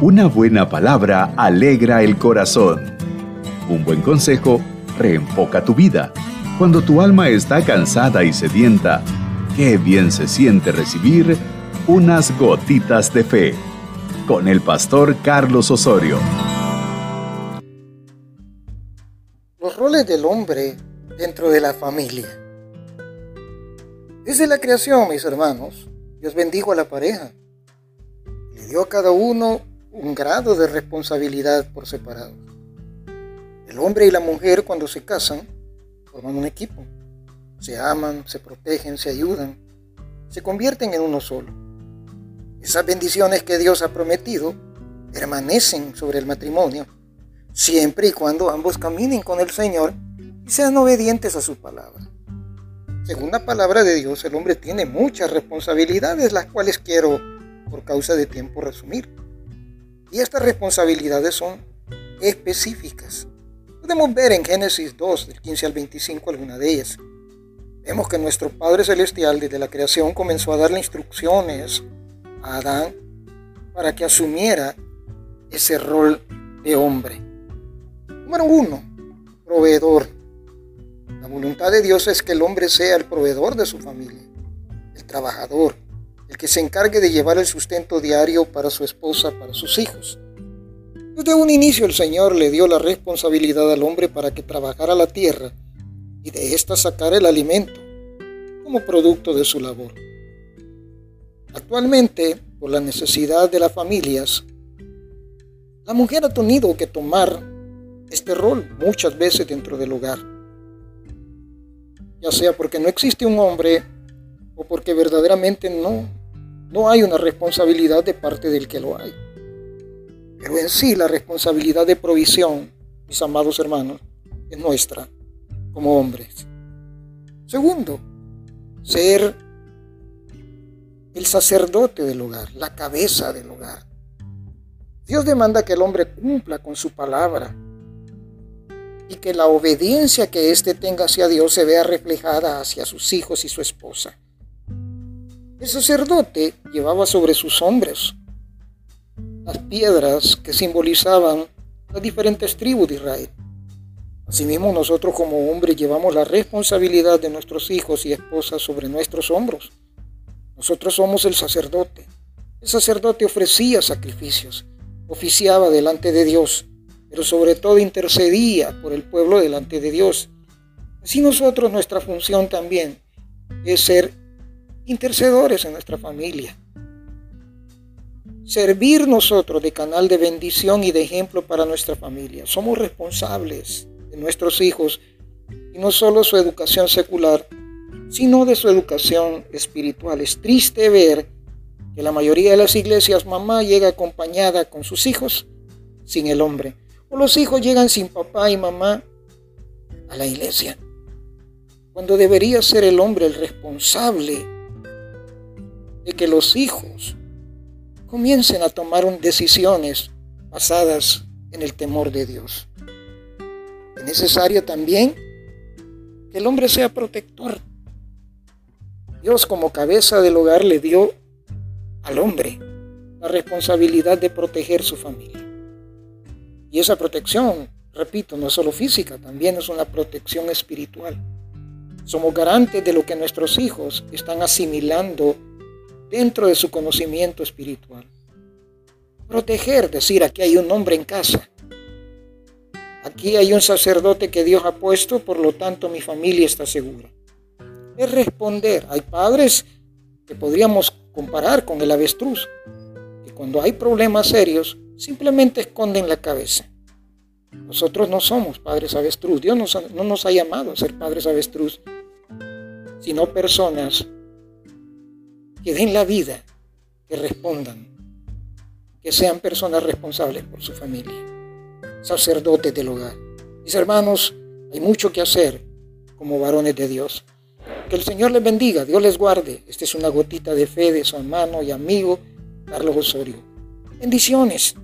Una buena palabra alegra el corazón. Un buen consejo reenfoca tu vida. Cuando tu alma está cansada y sedienta, qué bien se siente recibir unas gotitas de fe con el pastor Carlos Osorio. Los roles del hombre dentro de la familia. Desde la creación, mis hermanos, Dios bendijo a la pareja. Le dio a cada uno un grado de responsabilidad por separado. El hombre y la mujer cuando se casan forman un equipo. Se aman, se protegen, se ayudan, se convierten en uno solo. Esas bendiciones que Dios ha prometido permanecen sobre el matrimonio, siempre y cuando ambos caminen con el Señor y sean obedientes a su palabra. Según la palabra de Dios, el hombre tiene muchas responsabilidades, las cuales quiero, por causa de tiempo, resumir. Y estas responsabilidades son específicas. Podemos ver en Génesis 2, del 15 al 25, alguna de ellas. Vemos que nuestro Padre Celestial desde la creación comenzó a darle instrucciones a Adán para que asumiera ese rol de hombre. Número uno, proveedor. La voluntad de Dios es que el hombre sea el proveedor de su familia, el trabajador, el que se encargue de llevar el sustento diario para su esposa, para sus hijos. Desde un inicio el Señor le dio la responsabilidad al hombre para que trabajara la tierra y de ésta sacara el alimento como producto de su labor. Actualmente, por la necesidad de las familias, la mujer ha tenido que tomar este rol muchas veces dentro del hogar, ya sea porque no existe un hombre o porque verdaderamente no no hay una responsabilidad de parte del que lo hay. Pero en sí la responsabilidad de provisión, mis amados hermanos, es nuestra como hombres. Segundo, ser el sacerdote del hogar, la cabeza del hogar. Dios demanda que el hombre cumpla con su palabra y que la obediencia que éste tenga hacia Dios se vea reflejada hacia sus hijos y su esposa. El sacerdote llevaba sobre sus hombros las piedras que simbolizaban las diferentes tribus de Israel. Asimismo, nosotros como hombres llevamos la responsabilidad de nuestros hijos y esposas sobre nuestros hombros. Nosotros somos el sacerdote. El sacerdote ofrecía sacrificios, oficiaba delante de Dios, pero sobre todo intercedía por el pueblo delante de Dios. Así nosotros nuestra función también es ser intercedores en nuestra familia. Servir nosotros de canal de bendición y de ejemplo para nuestra familia. Somos responsables de nuestros hijos y no solo su educación secular, sino de su educación espiritual. Es triste ver que la mayoría de las iglesias mamá llega acompañada con sus hijos sin el hombre. O los hijos llegan sin papá y mamá a la iglesia. Cuando debería ser el hombre el responsable de que los hijos comiencen a tomar decisiones basadas en el temor de Dios. Es necesario también que el hombre sea protector. Dios como cabeza del hogar le dio al hombre la responsabilidad de proteger su familia. Y esa protección, repito, no es solo física, también es una protección espiritual. Somos garantes de lo que nuestros hijos están asimilando dentro de su conocimiento espiritual. Proteger, decir, aquí hay un hombre en casa. Aquí hay un sacerdote que Dios ha puesto, por lo tanto mi familia está segura. Es responder. Hay padres que podríamos comparar con el avestruz, que cuando hay problemas serios simplemente esconden la cabeza. Nosotros no somos padres avestruz. Dios no nos ha llamado a ser padres avestruz, sino personas que den la vida, que respondan, que sean personas responsables por su familia, sacerdotes del hogar. Mis hermanos, hay mucho que hacer como varones de Dios. Que el Señor les bendiga, Dios les guarde. Esta es una gotita de fe de su hermano y amigo Carlos Osorio. Bendiciones.